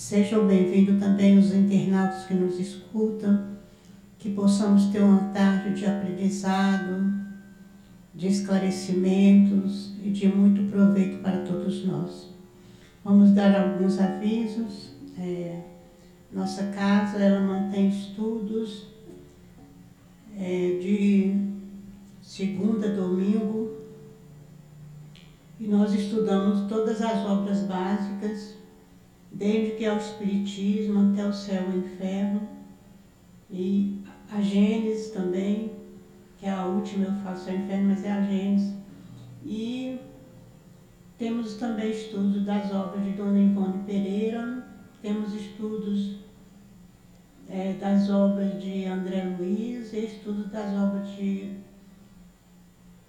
Sejam bem-vindos também os internautas que nos escutam, que possamos ter uma tarde de aprendizado, de esclarecimentos e de muito proveito para todos nós. Vamos dar alguns avisos. É, nossa casa ela mantém estudos é, de segunda a domingo e nós estudamos todas as obras básicas desde que é o Espiritismo até o céu e o inferno, e a Gênesis também, que é a última, eu faço o inferno, mas é a Gênesis. E temos também estudos das obras de Dona Ivone Pereira, temos estudos é, das obras de André Luiz e estudos das obras de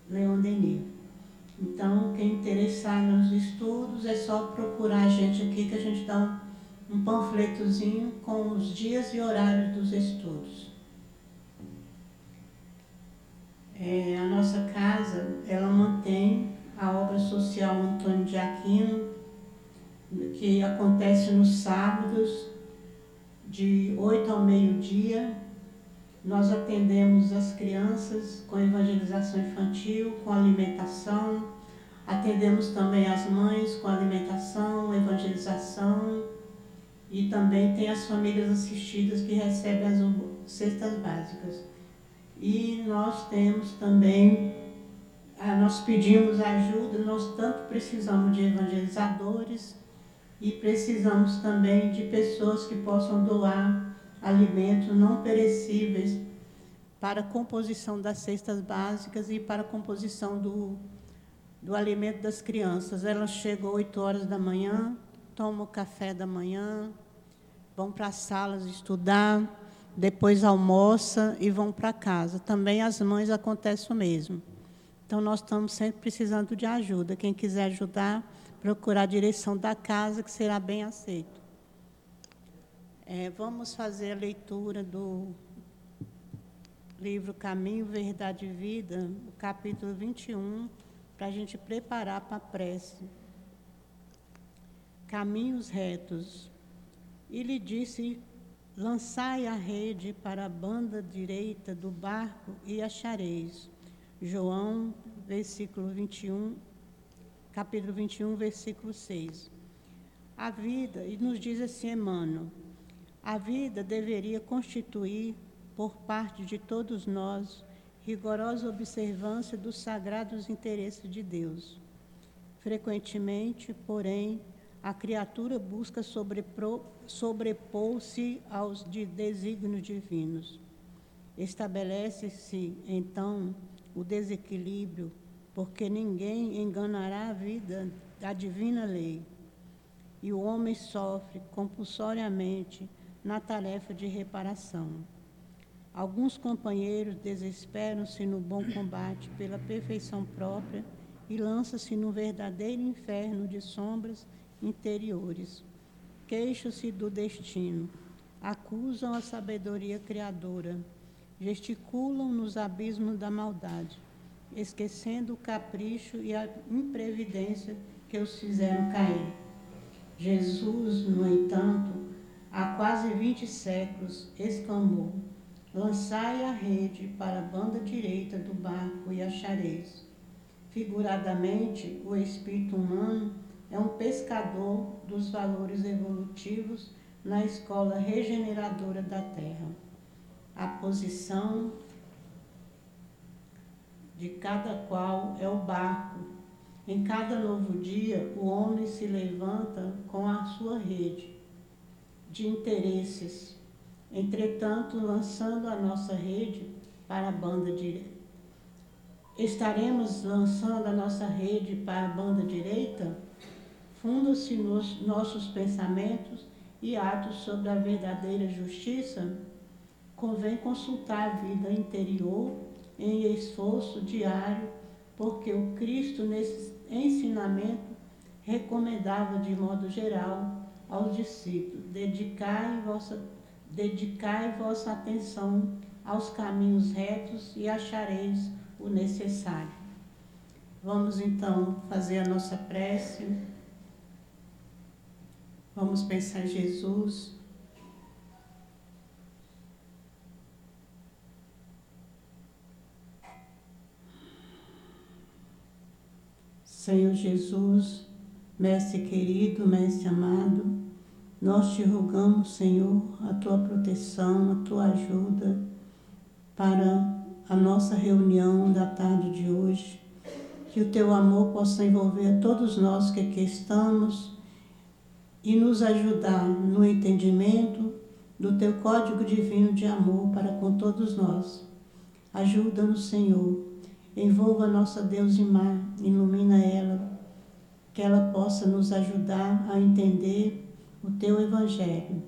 Leon Denis. Então, quem interessar nos estudos é só procurar a gente aqui que a gente dá um, um panfletozinho com os dias e horários dos estudos. É, a nossa casa, ela mantém a obra social Antônio de Aquino, que acontece nos sábados, de 8 ao meio-dia. Nós atendemos as crianças com evangelização infantil, com alimentação, Atendemos também as mães com alimentação, evangelização e também tem as famílias assistidas que recebem as cestas básicas. E nós temos também, nós pedimos ajuda, nós tanto precisamos de evangelizadores e precisamos também de pessoas que possam doar alimentos não perecíveis para a composição das cestas básicas e para a composição do do alimento das crianças. Elas chegam 8 horas da manhã, tomam o café da manhã, vão para as salas estudar, depois almoça e vão para casa. Também as mães acontece o mesmo. Então nós estamos sempre precisando de ajuda. Quem quiser ajudar, procurar a direção da casa, que será bem aceito. É, vamos fazer a leitura do livro Caminho, Verdade e Vida, capítulo 21 para a gente preparar para a prece. Caminhos retos. E lhe disse: Lançai a rede para a banda direita do barco e achareis. João, versículo 21, capítulo 21, versículo 6. A vida, e nos diz assim Emmanuel, a vida deveria constituir, por parte de todos nós, rigorosa observância dos sagrados interesses de Deus. Frequentemente, porém, a criatura busca sobrepor-se aos de desígnios divinos. Estabelece-se, então, o desequilíbrio, porque ninguém enganará a vida da divina lei. E o homem sofre compulsoriamente na tarefa de reparação. Alguns companheiros desesperam-se no bom combate pela perfeição própria e lançam-se no verdadeiro inferno de sombras interiores. Queixam-se do destino, acusam a sabedoria criadora, gesticulam nos abismos da maldade, esquecendo o capricho e a imprevidência que os fizeram cair. Jesus, no entanto, há quase vinte séculos, exclamou: Lançai a rede para a banda direita do barco e achareis. Figuradamente, o espírito humano é um pescador dos valores evolutivos na escola regeneradora da Terra. A posição de cada qual é o barco. Em cada novo dia, o homem se levanta com a sua rede de interesses Entretanto, lançando a nossa rede para a banda direita, estaremos lançando a nossa rede para a banda direita? Fundam-se nos nossos pensamentos e atos sobre a verdadeira justiça? Convém consultar a vida interior em esforço diário, porque o Cristo, nesse ensinamento, recomendava de modo geral aos discípulos: dedicai vossa Dedicai vossa atenção aos caminhos retos e achareis o necessário. Vamos então fazer a nossa prece. Vamos pensar Jesus. Senhor Jesus, Mestre querido, Mestre amado, nós te rogamos, Senhor, a tua proteção, a tua ajuda para a nossa reunião da tarde de hoje. Que o teu amor possa envolver todos nós que aqui estamos e nos ajudar no entendimento do teu código divino de amor para com todos nós. Ajuda-nos, Senhor. Envolva a nossa Deus Mar, ilumina ela, que ela possa nos ajudar a entender o teu Evangelho.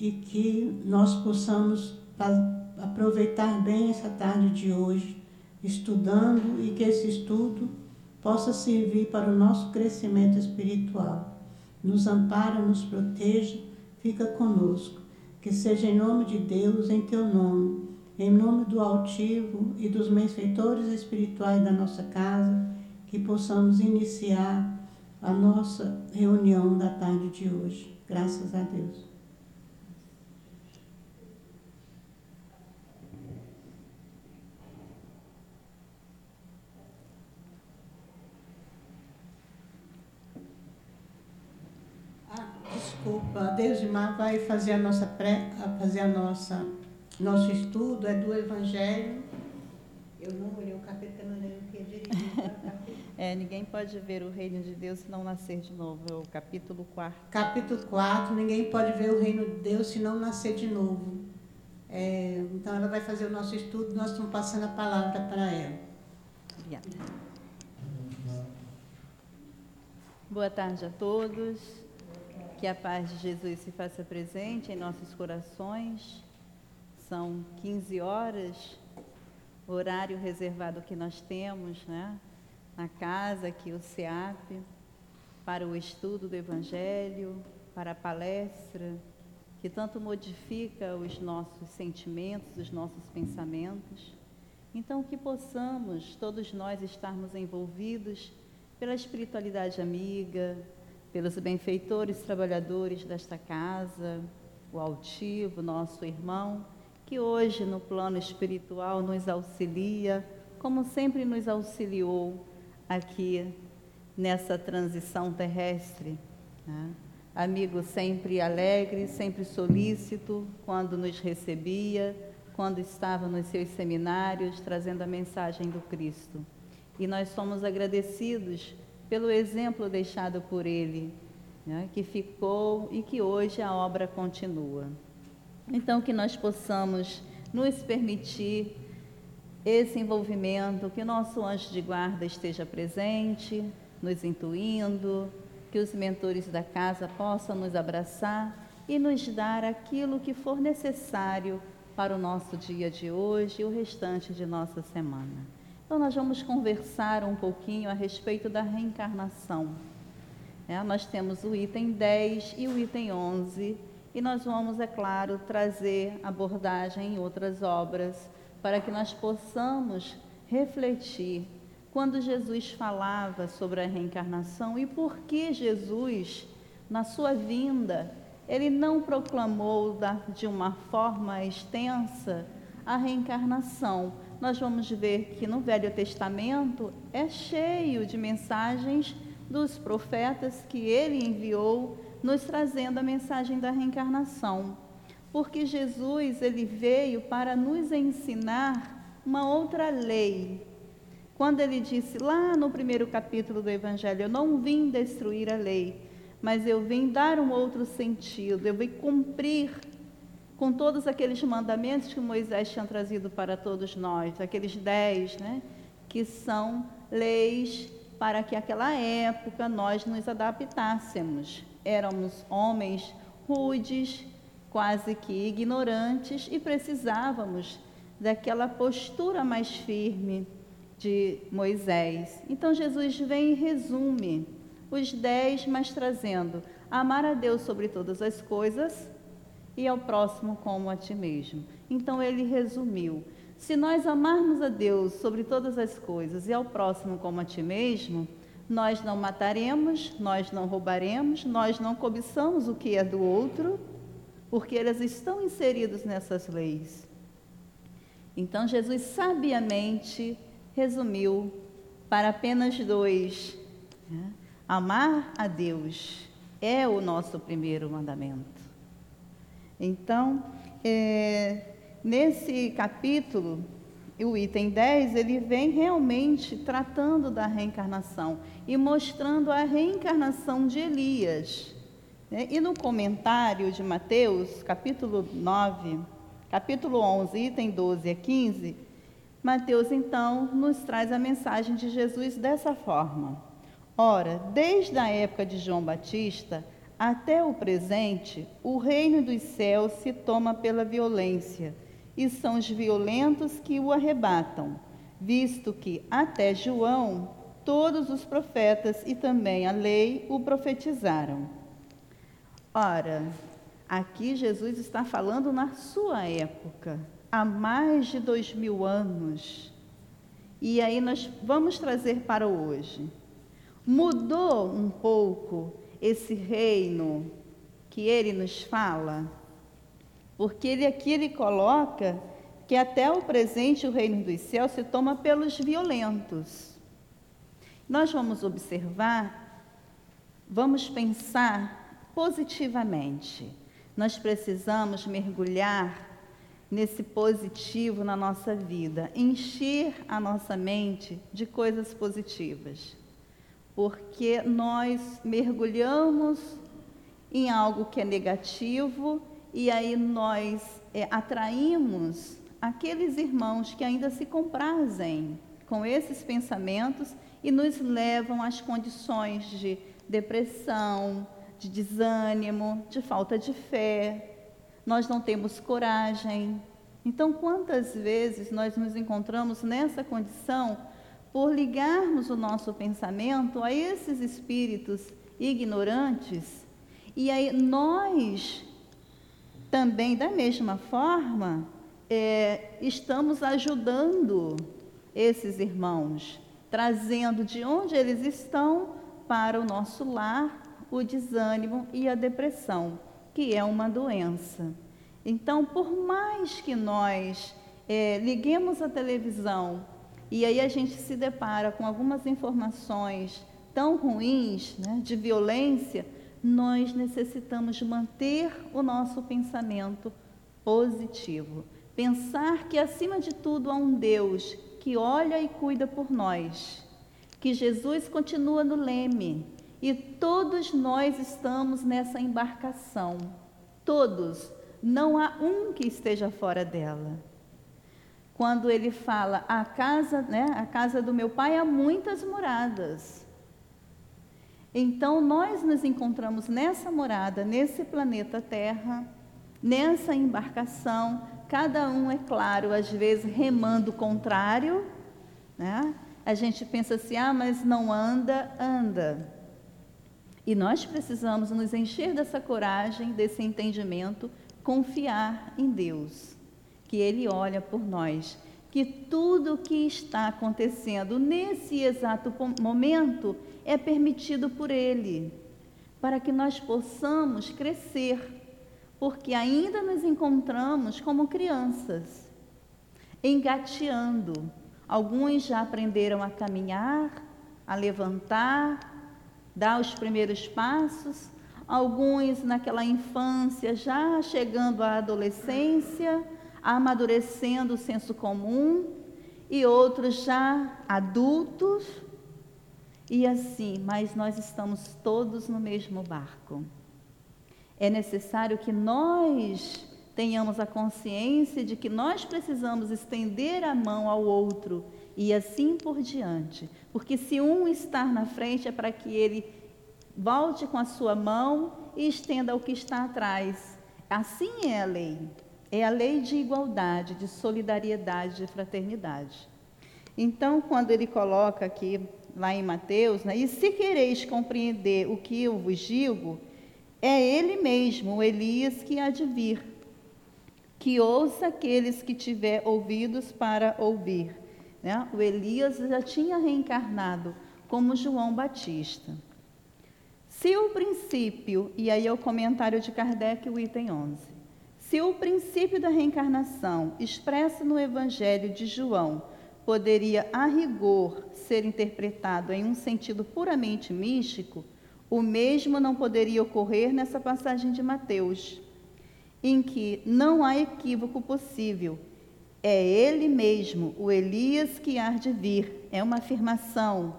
E que nós possamos aproveitar bem essa tarde de hoje, estudando e que esse estudo possa servir para o nosso crescimento espiritual. Nos ampara, nos proteja, fica conosco. Que seja em nome de Deus, em teu nome, em nome do altivo e dos benfeitores espirituais da nossa casa, que possamos iniciar a nossa reunião da tarde de hoje. Graças a Deus. desculpa, Deus de Mar vai fazer a nossa pré, fazer a nossa nosso estudo é do Evangelho. Eu não olhei o capítulo, não lembro o que é. É, ninguém pode ver o reino de Deus se não nascer de novo. É o capítulo 4. Capítulo 4, ninguém pode ver o reino de Deus se não nascer de novo. É, então ela vai fazer o nosso estudo, nós estamos passando a palavra para ela. Obrigada. Boa tarde a todos. Que a paz de Jesus se faça presente em nossos corações. São 15 horas, horário reservado que nós temos, né? Na casa aqui, o SEAP, para o estudo do Evangelho, para a palestra, que tanto modifica os nossos sentimentos, os nossos pensamentos. Então, que possamos, todos nós, estarmos envolvidos pela espiritualidade amiga, pelos benfeitores trabalhadores desta casa, o altivo, nosso irmão, que hoje no plano espiritual nos auxilia, como sempre nos auxiliou aqui nessa transição terrestre. Né? Amigo sempre alegre, sempre solícito quando nos recebia, quando estava nos seus seminários trazendo a mensagem do Cristo. E nós somos agradecidos pelo exemplo deixado por ele, né, que ficou e que hoje a obra continua. Então, que nós possamos nos permitir esse envolvimento, que o nosso anjo de guarda esteja presente, nos intuindo, que os mentores da casa possam nos abraçar e nos dar aquilo que for necessário para o nosso dia de hoje e o restante de nossa semana. Então, nós vamos conversar um pouquinho a respeito da reencarnação. É, nós temos o item 10 e o item 11, e nós vamos, é claro, trazer abordagem em outras obras para que nós possamos refletir quando Jesus falava sobre a reencarnação e por que Jesus, na sua vinda, ele não proclamou de uma forma extensa a reencarnação. Nós vamos ver que no Velho Testamento é cheio de mensagens dos profetas que ele enviou, nos trazendo a mensagem da reencarnação. Porque Jesus ele veio para nos ensinar uma outra lei. Quando ele disse lá no primeiro capítulo do Evangelho, eu não vim destruir a lei, mas eu vim dar um outro sentido, eu vim cumprir com todos aqueles mandamentos que Moisés tinha trazido para todos nós, aqueles dez, né, que são leis para que aquela época nós nos adaptássemos. Éramos homens rudes, quase que ignorantes e precisávamos daquela postura mais firme de Moisés. Então Jesus vem e resume os dez, mas trazendo amar a Deus sobre todas as coisas, e ao próximo como a ti mesmo. Então ele resumiu: se nós amarmos a Deus sobre todas as coisas e ao próximo como a ti mesmo, Nós não mataremos, nós não roubaremos, nós não cobiçamos o que é do outro, porque eles estão inseridos nessas leis. Então Jesus sabiamente resumiu para apenas dois: né? amar a Deus é o nosso primeiro mandamento. Então, é, nesse capítulo, o item 10, ele vem realmente tratando da reencarnação e mostrando a reencarnação de Elias. Né? E no comentário de Mateus, capítulo 9, capítulo 11, item 12 a 15, Mateus então nos traz a mensagem de Jesus dessa forma. Ora, desde a época de João Batista até o presente, o reino dos céus se toma pela violência e são os violentos que o arrebatam, visto que até João todos os profetas e também a lei o profetizaram. Ora, aqui Jesus está falando na sua época, há mais de dois mil anos. E aí nós vamos trazer para hoje. Mudou um pouco esse reino que ele nos fala? Porque ele aqui ele coloca que até o presente o reino dos céus se toma pelos violentos. Nós vamos observar, vamos pensar positivamente. Nós precisamos mergulhar nesse positivo na nossa vida, encher a nossa mente de coisas positivas. Porque nós mergulhamos em algo que é negativo e aí nós é, atraímos aqueles irmãos que ainda se comprazem com esses pensamentos e nos levam às condições de depressão, de desânimo, de falta de fé. Nós não temos coragem. Então, quantas vezes nós nos encontramos nessa condição por ligarmos o nosso pensamento a esses espíritos ignorantes e aí nós também, da mesma forma, é, estamos ajudando esses irmãos, trazendo de onde eles estão para o nosso lar o desânimo e a depressão, que é uma doença. Então, por mais que nós é, liguemos a televisão e aí a gente se depara com algumas informações tão ruins, né, de violência, nós necessitamos manter o nosso pensamento positivo. Pensar que, acima de tudo, há um Deus que olha e cuida por nós, que Jesus continua no leme e todos nós estamos nessa embarcação. Todos, não há um que esteja fora dela. Quando ele fala, a casa, né, a casa do meu pai há muitas moradas. Então, nós nos encontramos nessa morada, nesse planeta Terra, nessa embarcação, cada um, é claro, às vezes remando contrário, né? A gente pensa assim, ah, mas não anda, anda. E nós precisamos nos encher dessa coragem, desse entendimento, confiar em Deus, que Ele olha por nós, que tudo o que está acontecendo nesse exato momento é permitido por Ele, para que nós possamos crescer, porque ainda nos encontramos como crianças, engateando. Alguns já aprenderam a caminhar, a levantar, dar os primeiros passos, alguns naquela infância já chegando à adolescência, amadurecendo o senso comum, e outros já adultos, e assim, mas nós estamos todos no mesmo barco. É necessário que nós tenhamos a consciência de que nós precisamos estender a mão ao outro e assim por diante. Porque se um estar na frente é para que ele volte com a sua mão e estenda ao que está atrás. Assim é a lei. É a lei de igualdade, de solidariedade, de fraternidade. Então, quando ele coloca aqui lá em Mateus, né? e se quereis compreender o que eu vos digo, é ele mesmo, o Elias, que há de vir, que ouça aqueles que tiver ouvidos para ouvir. Né? O Elias já tinha reencarnado como João Batista. Se o princípio, e aí é o comentário de Kardec, o item 11. Se o princípio da reencarnação expresso no Evangelho de João poderia, a rigor, ser interpretado em um sentido puramente místico, o mesmo não poderia ocorrer nessa passagem de Mateus, em que não há equívoco possível. É ele mesmo, o Elias que há de vir. É uma afirmação.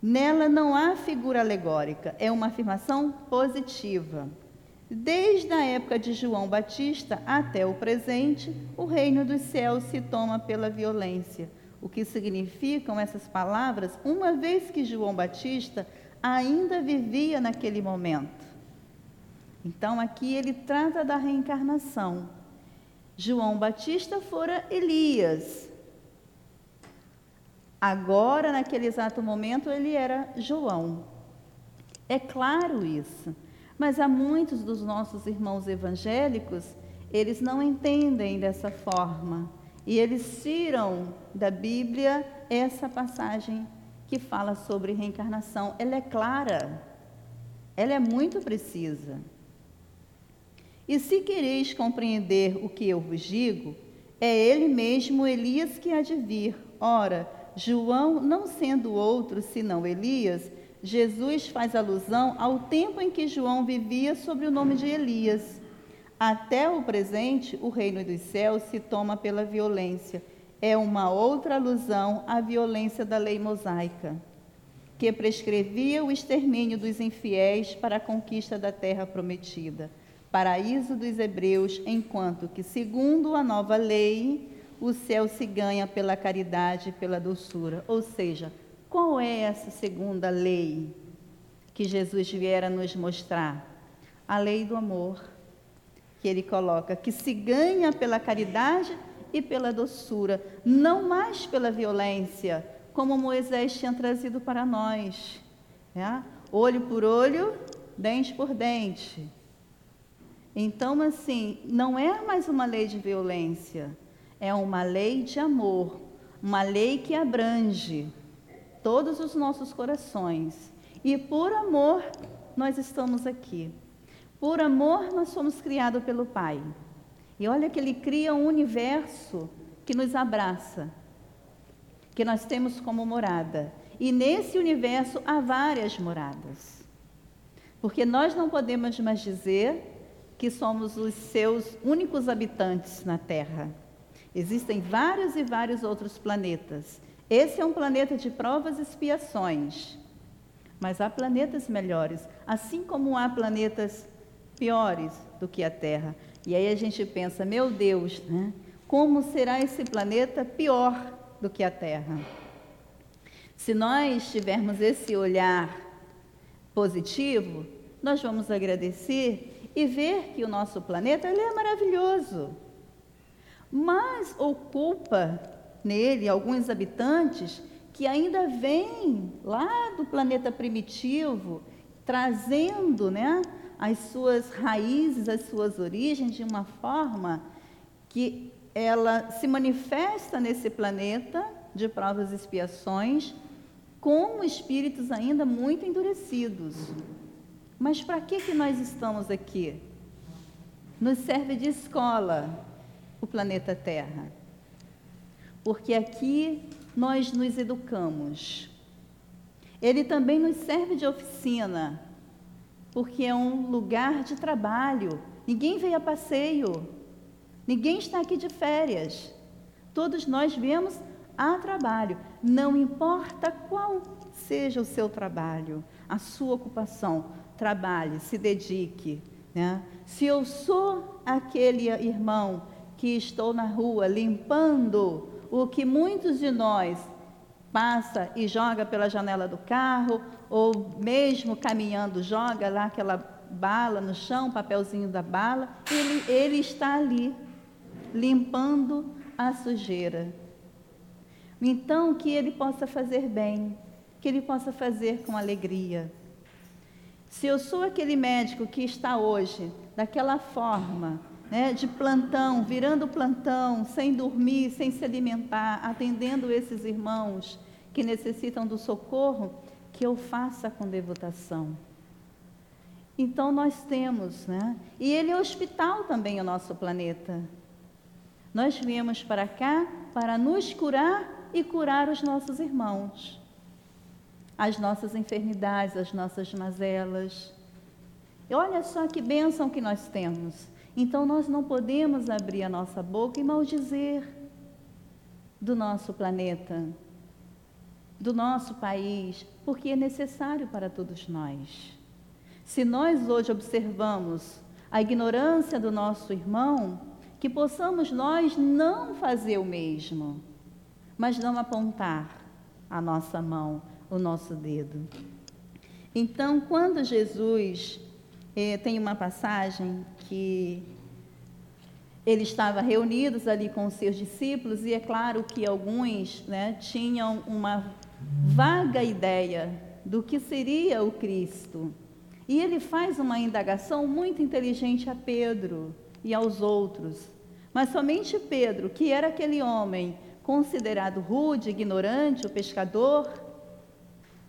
Nela não há figura alegórica, é uma afirmação positiva. Desde a época de João Batista até o presente, o reino dos céus se toma pela violência. O que significam essas palavras, uma vez que João Batista ainda vivia naquele momento. Então, aqui ele trata da reencarnação. João Batista fora Elias. Agora, naquele exato momento, ele era João. É claro isso. Mas há muitos dos nossos irmãos evangélicos, eles não entendem dessa forma. E eles tiram da Bíblia essa passagem que fala sobre reencarnação. Ela é clara, ela é muito precisa. E se quereis compreender o que eu vos digo, é ele mesmo Elias que há de vir. Ora, João, não sendo outro senão Elias, Jesus faz alusão ao tempo em que João vivia sob o nome de Elias. Até o presente, o reino dos céus se toma pela violência. É uma outra alusão à violência da lei mosaica, que prescrevia o extermínio dos infiéis para a conquista da terra prometida, paraíso dos hebreus, enquanto que, segundo a nova lei, o céu se ganha pela caridade e pela doçura, ou seja, qual é essa segunda lei que Jesus viera nos mostrar? A lei do amor, que ele coloca, que se ganha pela caridade e pela doçura, não mais pela violência, como Moisés tinha trazido para nós. Né? Olho por olho, dente por dente. Então, assim, não é mais uma lei de violência, é uma lei de amor, uma lei que abrange todos os nossos corações. E por amor nós estamos aqui. Por amor nós somos criados pelo Pai. E olha que Ele cria um universo que nos abraça, que nós temos como morada. E nesse universo há várias moradas. Porque nós não podemos mais dizer que somos os seus únicos habitantes na Terra. Existem vários e vários outros planetas. Esse é um planeta de provas e expiações. Mas há planetas melhores, assim como há planetas piores do que a Terra. E aí a gente pensa, meu Deus, né? como será esse planeta pior do que a Terra? Se nós tivermos esse olhar positivo, nós vamos agradecer e ver que o nosso planeta ele é maravilhoso. Mas ocupa nele alguns habitantes que ainda vêm lá do planeta primitivo, trazendo né, as suas raízes, as suas origens de uma forma que ela se manifesta nesse planeta de provas e expiações como espíritos ainda muito endurecidos. Mas para que, que nós estamos aqui? Nos serve de escola o planeta Terra porque aqui nós nos educamos. Ele também nos serve de oficina, porque é um lugar de trabalho. Ninguém veio a passeio, ninguém está aqui de férias. Todos nós viemos a trabalho, não importa qual seja o seu trabalho, a sua ocupação, trabalhe, se dedique. Né? Se eu sou aquele irmão que estou na rua limpando o que muitos de nós passa e joga pela janela do carro, ou mesmo caminhando, joga lá aquela bala no chão, papelzinho da bala, ele, ele está ali, limpando a sujeira. Então, que ele possa fazer bem, que ele possa fazer com alegria. Se eu sou aquele médico que está hoje daquela forma, né, de plantão, virando plantão, sem dormir, sem se alimentar, atendendo esses irmãos que necessitam do socorro, que eu faça com devotação. Então nós temos, né? E ele é hospital também, o nosso planeta. Nós viemos para cá para nos curar e curar os nossos irmãos. As nossas enfermidades, as nossas mazelas. E olha só que bênção que nós temos. Então nós não podemos abrir a nossa boca e maldizer do nosso planeta, do nosso país, porque é necessário para todos nós. Se nós hoje observamos a ignorância do nosso irmão, que possamos nós não fazer o mesmo, mas não apontar a nossa mão, o nosso dedo. Então, quando Jesus eh, tem uma passagem que ele estava reunidos ali com os seus discípulos e é claro que alguns né, tinham uma vaga ideia do que seria o Cristo. E ele faz uma indagação muito inteligente a Pedro e aos outros. Mas somente Pedro, que era aquele homem considerado rude, ignorante, o pescador,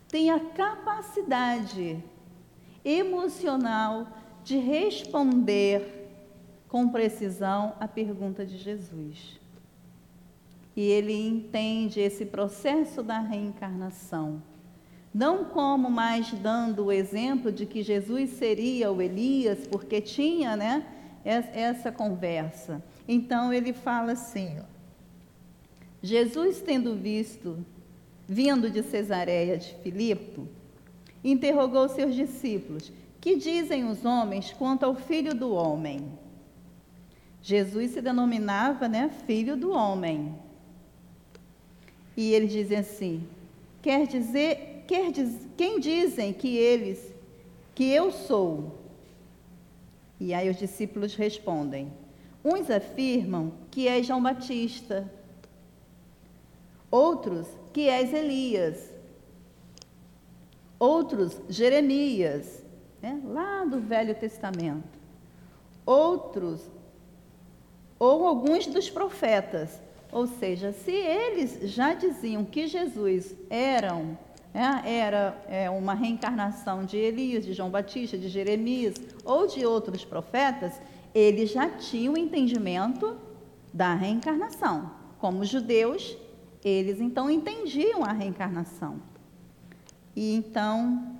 tem a capacidade emocional de responder com precisão a pergunta de Jesus. E ele entende esse processo da reencarnação não como mais dando o exemplo de que Jesus seria o Elias, porque tinha, né, essa conversa. Então ele fala assim: Jesus tendo visto, vindo de Cesareia de Filipe, interrogou seus discípulos: Que dizem os homens quanto ao filho do homem? Jesus se denominava, né, filho do homem. E eles dizem assim: Quer dizer diz, quem dizem que eles, que eu sou? E aí os discípulos respondem: Uns afirmam que és João Batista, outros que és Elias, outros Jeremias, né, lá do Velho Testamento, outros, ou alguns dos profetas. Ou seja, se eles já diziam que Jesus eram é, era é, uma reencarnação de Elias, de João Batista, de Jeremias ou de outros profetas, eles já tinham o entendimento da reencarnação. Como judeus, eles então entendiam a reencarnação. E então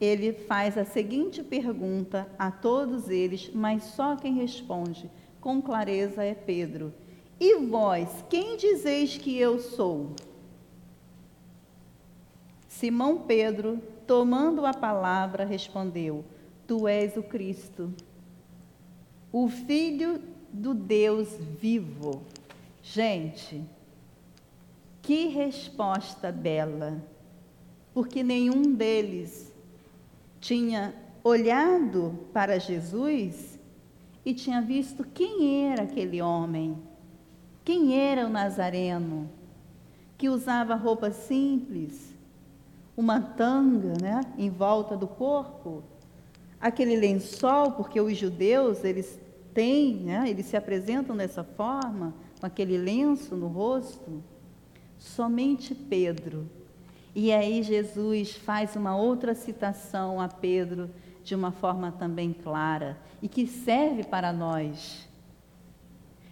ele faz a seguinte pergunta a todos eles, mas só quem responde com clareza é Pedro. E vós, quem dizeis que eu sou? Simão Pedro, tomando a palavra, respondeu: Tu és o Cristo, o Filho do Deus vivo. Gente, que resposta bela, porque nenhum deles tinha olhado para Jesus e tinha visto quem era aquele homem, quem era o Nazareno, que usava roupa simples, uma tanga né, em volta do corpo, aquele lençol, porque os judeus, eles têm, né, eles se apresentam dessa forma, com aquele lenço no rosto. Somente Pedro. E aí Jesus faz uma outra citação a Pedro de uma forma também clara e que serve para nós.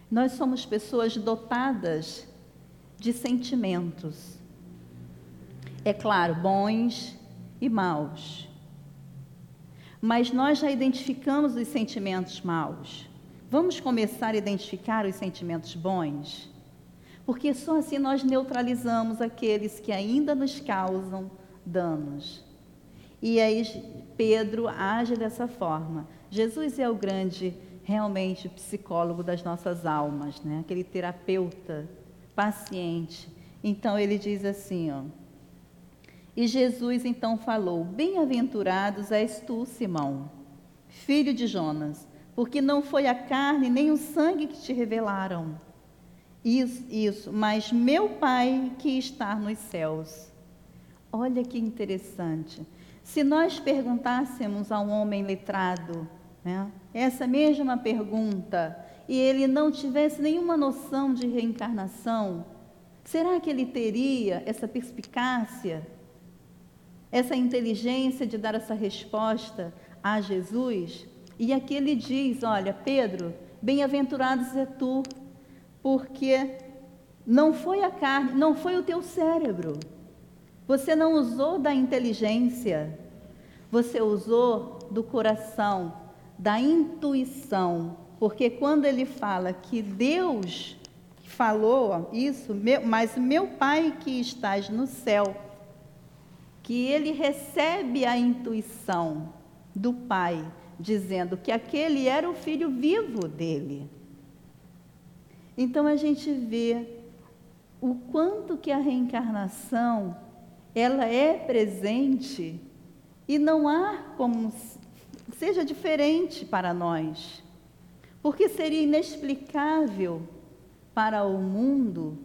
Nós somos pessoas dotadas de sentimentos é claro, bons e maus. Mas nós já identificamos os sentimentos maus. Vamos começar a identificar os sentimentos bons? Porque só assim nós neutralizamos aqueles que ainda nos causam danos. E aí Pedro age dessa forma. Jesus é o grande, realmente, psicólogo das nossas almas, né? aquele terapeuta paciente. Então ele diz assim, ó. E Jesus então falou: Bem-aventurados és tu, Simão, filho de Jonas, porque não foi a carne nem o sangue que te revelaram. Isso, isso, mas meu Pai que está nos céus. Olha que interessante. Se nós perguntássemos a um homem letrado né, essa mesma pergunta e ele não tivesse nenhuma noção de reencarnação, Será que ele teria essa perspicácia, essa inteligência de dar essa resposta a Jesus? E aqui ele diz: Olha, Pedro, bem-aventurados é tu, porque não foi a carne, não foi o teu cérebro. Você não usou da inteligência, você usou do coração, da intuição. Porque quando ele fala que Deus falou isso, mas meu Pai que estás no céu, que ele recebe a intuição do Pai, dizendo que aquele era o filho vivo dele. Então a gente vê o quanto que a reencarnação ela é presente e não há como seja diferente para nós. Porque seria inexplicável para o mundo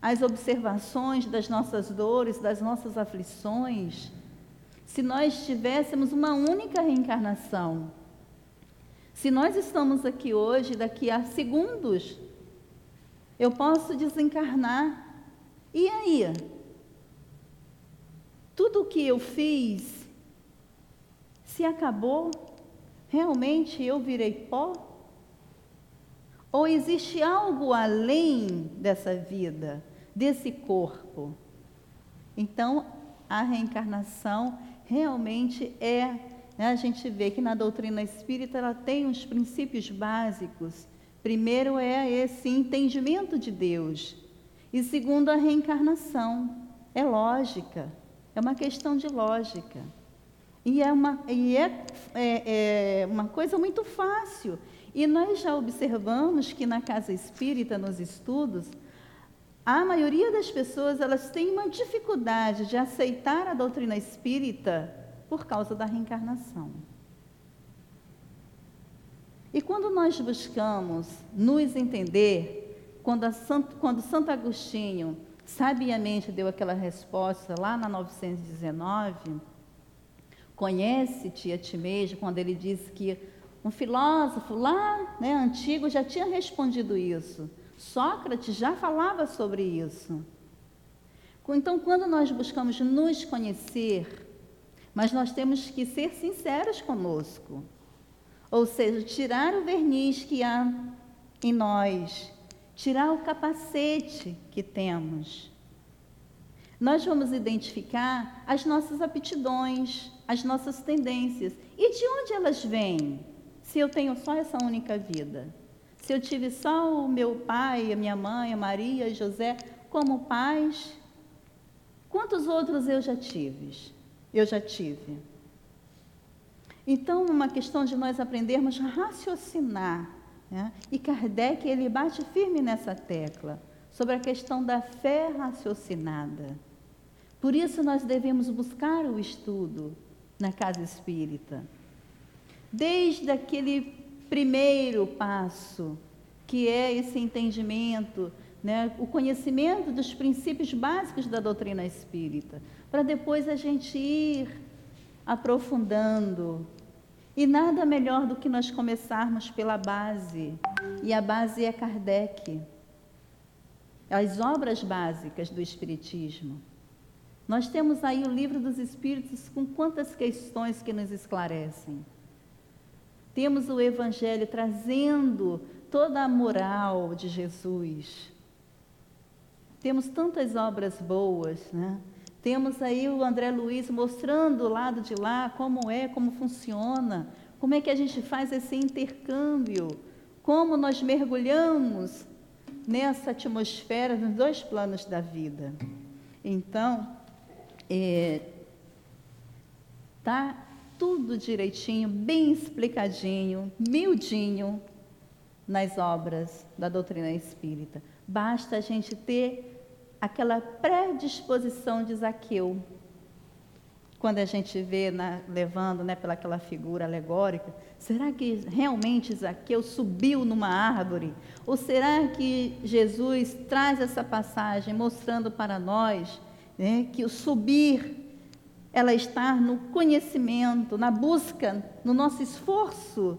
as observações das nossas dores, das nossas aflições, se nós tivéssemos uma única reencarnação. Se nós estamos aqui hoje, daqui a segundos, eu posso desencarnar. E aí? Tudo o que eu fiz, se acabou, realmente eu virei pó? Ou existe algo além dessa vida, desse corpo? Então, a reencarnação realmente é, né, a gente vê que na doutrina espírita ela tem uns princípios básicos. Primeiro é esse entendimento de Deus. E segundo, a reencarnação. É lógica, é uma questão de lógica. E é uma, e é, é, é uma coisa muito fácil. E nós já observamos que na casa espírita, nos estudos, a maioria das pessoas elas têm uma dificuldade de aceitar a doutrina espírita por causa da reencarnação. E quando nós buscamos nos entender, quando, Santo, quando Santo Agostinho sabiamente deu aquela resposta lá na 919, conhece-te a ti mesmo, quando ele disse que um filósofo lá, né, antigo, já tinha respondido isso. Sócrates já falava sobre isso. Então, quando nós buscamos nos conhecer, mas nós temos que ser sinceros conosco. Ou seja, tirar o verniz que há em nós, tirar o capacete que temos. Nós vamos identificar as nossas aptidões, as nossas tendências. E de onde elas vêm? Se eu tenho só essa única vida. Se eu tive só o meu pai, a minha mãe, a Maria e José como pais, quantos outros eu já tive? Eu já tive. Então, uma questão de nós aprendermos a raciocinar. Né? E Kardec, ele bate firme nessa tecla, sobre a questão da fé raciocinada. Por isso, nós devemos buscar o estudo na casa espírita. Desde aquele primeiro passo, que é esse entendimento, né, o conhecimento dos princípios básicos da doutrina espírita, para depois a gente ir aprofundando, e nada melhor do que nós começarmos pela base. E a base é Kardec. As obras básicas do Espiritismo. Nós temos aí o livro dos Espíritos com quantas questões que nos esclarecem. Temos o Evangelho trazendo toda a moral de Jesus. Temos tantas obras boas, né? Temos aí o André Luiz mostrando o lado de lá como é, como funciona, como é que a gente faz esse intercâmbio, como nós mergulhamos nessa atmosfera nos dois planos da vida. Então, é, tá tudo direitinho, bem explicadinho, miudinho nas obras da doutrina espírita. Basta a gente ter aquela predisposição de Zaqueu. Quando a gente vê na, levando né, pelaquela figura alegórica, será que realmente Zaqueu subiu numa árvore? Ou será que Jesus traz essa passagem mostrando para nós né, que o subir ela está no conhecimento, na busca, no nosso esforço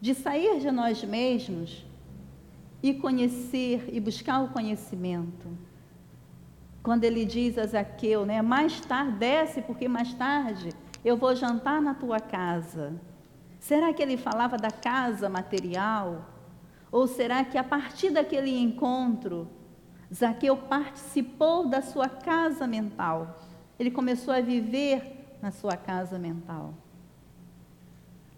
de sair de nós mesmos e conhecer e buscar o conhecimento. Quando ele diz a Zaqueu, né, mais tarde, desce, porque mais tarde eu vou jantar na tua casa. Será que ele falava da casa material? Ou será que a partir daquele encontro, Zaqueu participou da sua casa mental? Ele começou a viver na sua casa mental.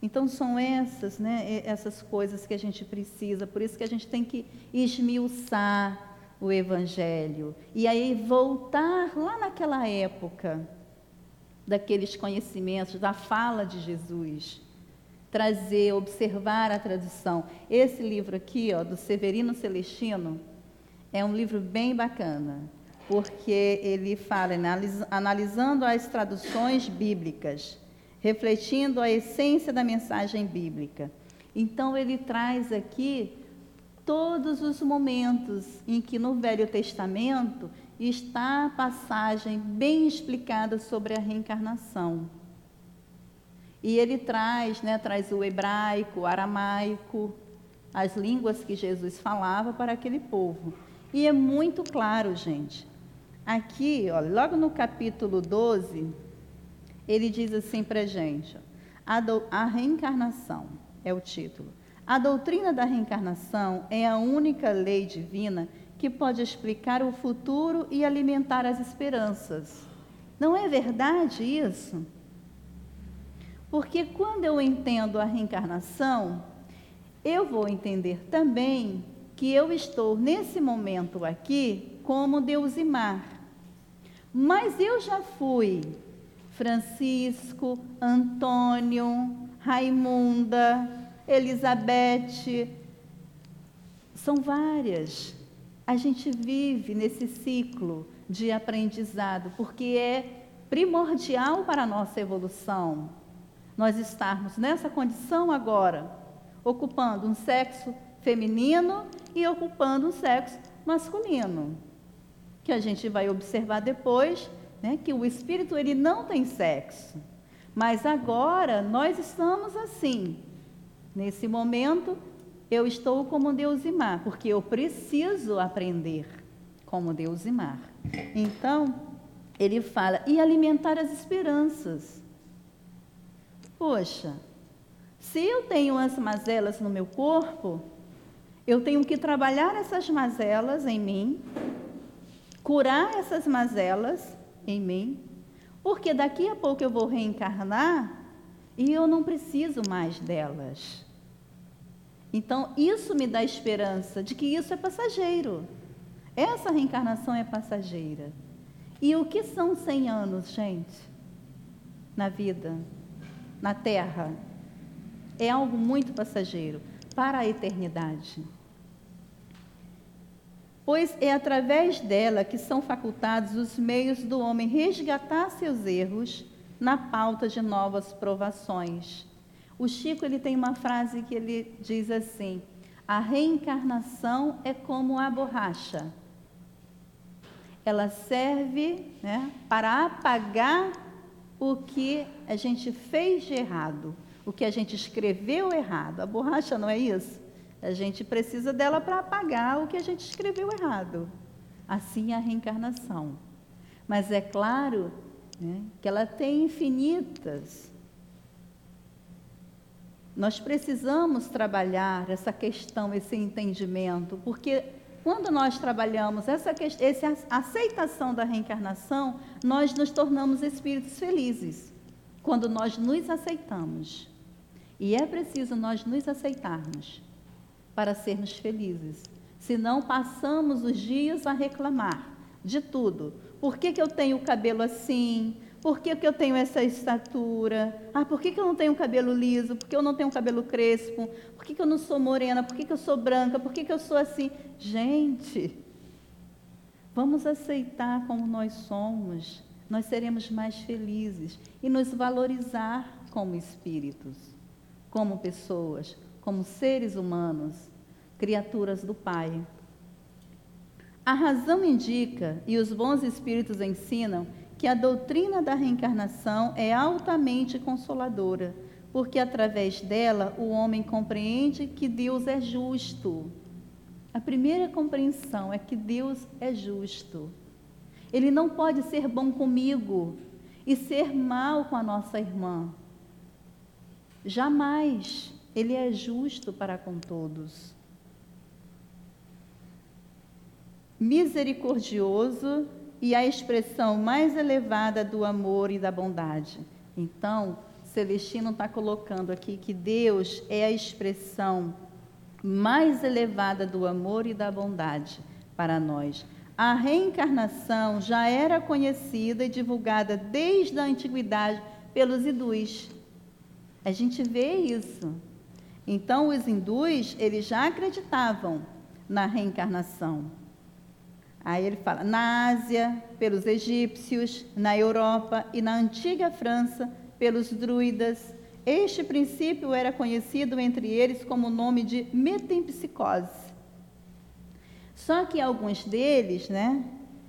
Então são essas, né, essas coisas que a gente precisa, por isso que a gente tem que esmiuçar o Evangelho. E aí voltar lá naquela época, daqueles conhecimentos, da fala de Jesus. Trazer, observar a tradição. Esse livro aqui, ó, do Severino Celestino, é um livro bem bacana, porque ele fala, analisando as traduções bíblicas, refletindo a essência da mensagem bíblica. Então, ele traz aqui todos os momentos em que no Velho Testamento está a passagem bem explicada sobre a reencarnação. E ele traz, né, traz o hebraico, o aramaico, as línguas que Jesus falava para aquele povo. E é muito claro, gente. Aqui, ó, logo no capítulo 12, ele diz assim para a gente: a, reencarnação é o título. A doutrina da reencarnação é a única lei divina que pode explicar o futuro e alimentar as esperanças. Não é verdade isso? Porque quando eu entendo a reencarnação, eu vou entender também que eu estou nesse momento aqui como Deus e Mar. Mas eu já fui Francisco, Antônio, Raimunda, Elizabeth, são várias. A gente vive nesse ciclo de aprendizado, porque é primordial para a nossa evolução nós estarmos nessa condição agora, ocupando um sexo feminino e ocupando um sexo masculino. Que a gente vai observar depois, né, que o espírito ele não tem sexo. Mas agora nós estamos assim, Nesse momento, eu estou como Deus e mar, porque eu preciso aprender como Deus e mar. Então, ele fala, e alimentar as esperanças. Poxa, se eu tenho as mazelas no meu corpo, eu tenho que trabalhar essas mazelas em mim, curar essas mazelas em mim, porque daqui a pouco eu vou reencarnar e eu não preciso mais delas. Então, isso me dá esperança de que isso é passageiro. Essa reencarnação é passageira. E o que são 100 anos, gente? Na vida, na Terra? É algo muito passageiro para a eternidade. Pois é através dela que são facultados os meios do homem resgatar seus erros na pauta de novas provações o Chico ele tem uma frase que ele diz assim: a reencarnação é como a borracha. Ela serve né, para apagar o que a gente fez de errado, o que a gente escreveu errado. A borracha não é isso? A gente precisa dela para apagar o que a gente escreveu errado. Assim é a reencarnação. Mas é claro né, que ela tem infinitas nós precisamos trabalhar essa questão, esse entendimento, porque quando nós trabalhamos essa, essa aceitação da reencarnação, nós nos tornamos espíritos felizes. Quando nós nos aceitamos. E é preciso nós nos aceitarmos para sermos felizes. Senão passamos os dias a reclamar de tudo. Por que, que eu tenho o cabelo assim? Por que, que eu tenho essa estatura? Ah, por que, que eu não tenho cabelo liso? Por que eu não tenho cabelo crespo? Por que, que eu não sou morena? Por que, que eu sou branca? Por que, que eu sou assim? Gente, vamos aceitar como nós somos. Nós seremos mais felizes e nos valorizar como espíritos, como pessoas, como seres humanos, criaturas do Pai. A razão indica, e os bons espíritos ensinam, que a doutrina da reencarnação é altamente consoladora, porque através dela o homem compreende que Deus é justo. A primeira compreensão é que Deus é justo. Ele não pode ser bom comigo e ser mal com a nossa irmã. Jamais. Ele é justo para com todos. Misericordioso e a expressão mais elevada do amor e da bondade. Então, Celestino está colocando aqui que Deus é a expressão mais elevada do amor e da bondade para nós. A reencarnação já era conhecida e divulgada desde a antiguidade pelos hindus. A gente vê isso. Então, os hindus, eles já acreditavam na reencarnação. Aí ele fala, na Ásia, pelos egípcios, na Europa e na antiga França, pelos druidas. Este princípio era conhecido entre eles como o nome de metempsicose. Só que alguns deles, né?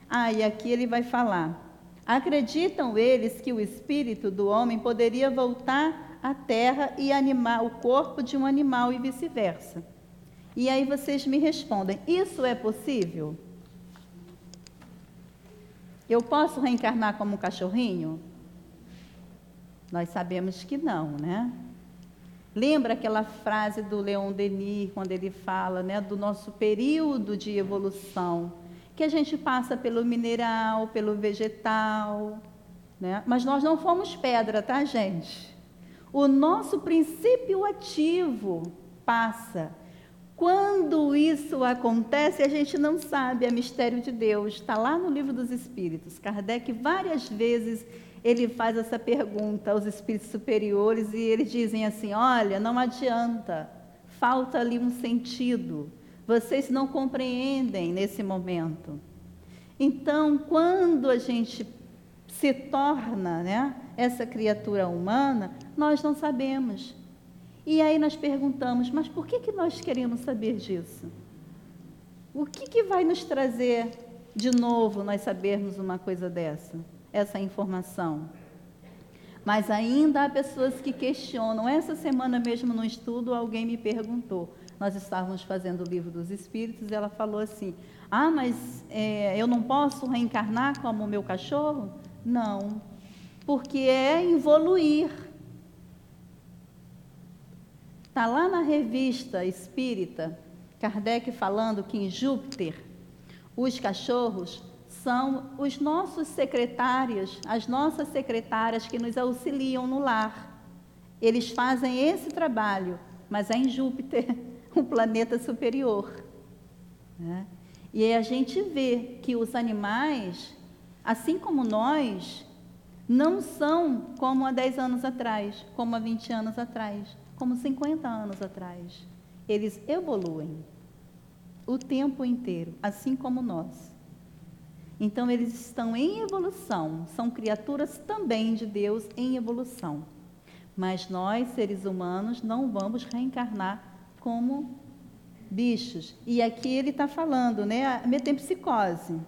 Ah, e aqui ele vai falar. Acreditam eles que o espírito do homem poderia voltar à terra e animar o corpo de um animal e vice-versa. E aí vocês me respondem: isso é possível? Eu posso reencarnar como um cachorrinho? Nós sabemos que não, né? Lembra aquela frase do Leon Denis, quando ele fala né, do nosso período de evolução, que a gente passa pelo mineral, pelo vegetal, né? mas nós não fomos pedra, tá, gente? O nosso princípio ativo passa. Quando isso acontece, a gente não sabe, é mistério de Deus. Está lá no livro dos Espíritos. Kardec várias vezes ele faz essa pergunta aos espíritos superiores e eles dizem assim: olha, não adianta, falta ali um sentido, vocês não compreendem nesse momento. Então, quando a gente se torna né, essa criatura humana, nós não sabemos. E aí nós perguntamos: mas por que, que nós queremos saber disso? O que, que vai nos trazer de novo nós sabermos uma coisa dessa? essa informação. Mas ainda há pessoas que questionam. Essa semana mesmo no estudo, alguém me perguntou. Nós estávamos fazendo o livro dos Espíritos e ela falou assim: Ah, mas é, eu não posso reencarnar como o meu cachorro? Não, porque é evoluir. Está lá na revista Espírita, Kardec falando que em Júpiter, os cachorros são os nossos secretários, as nossas secretárias que nos auxiliam no lar. Eles fazem esse trabalho, mas é em Júpiter, um planeta superior. Né? E a gente vê que os animais, assim como nós, não são como há 10 anos atrás, como há 20 anos atrás, como 50 anos atrás. Eles evoluem o tempo inteiro, assim como nós. Então, eles estão em evolução, são criaturas também de Deus em evolução. Mas nós, seres humanos, não vamos reencarnar como bichos. E aqui ele está falando, né, a metempsicose.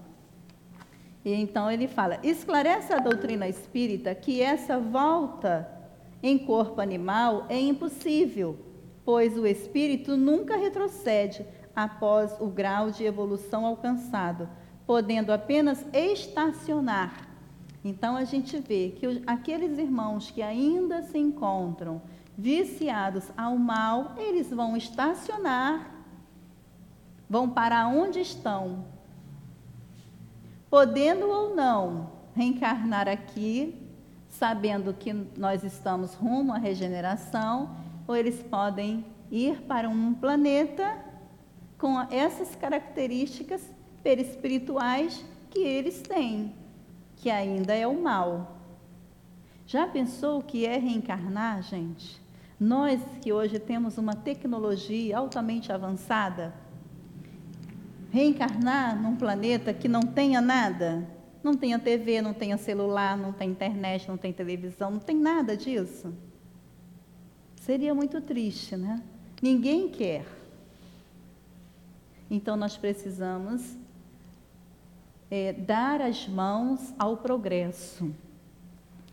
E então ele fala: esclarece a doutrina espírita que essa volta em corpo animal é impossível, pois o espírito nunca retrocede após o grau de evolução alcançado podendo apenas estacionar. Então a gente vê que aqueles irmãos que ainda se encontram viciados ao mal, eles vão estacionar, vão para onde estão, podendo ou não reencarnar aqui, sabendo que nós estamos rumo à regeneração, ou eles podem ir para um planeta com essas características perispirituais que eles têm, que ainda é o mal. Já pensou o que é reencarnar, gente? Nós que hoje temos uma tecnologia altamente avançada, reencarnar num planeta que não tenha nada, não tenha TV, não tenha celular, não tem internet, não tem televisão, não tem nada disso. Seria muito triste, né? Ninguém quer. Então nós precisamos é, dar as mãos ao progresso,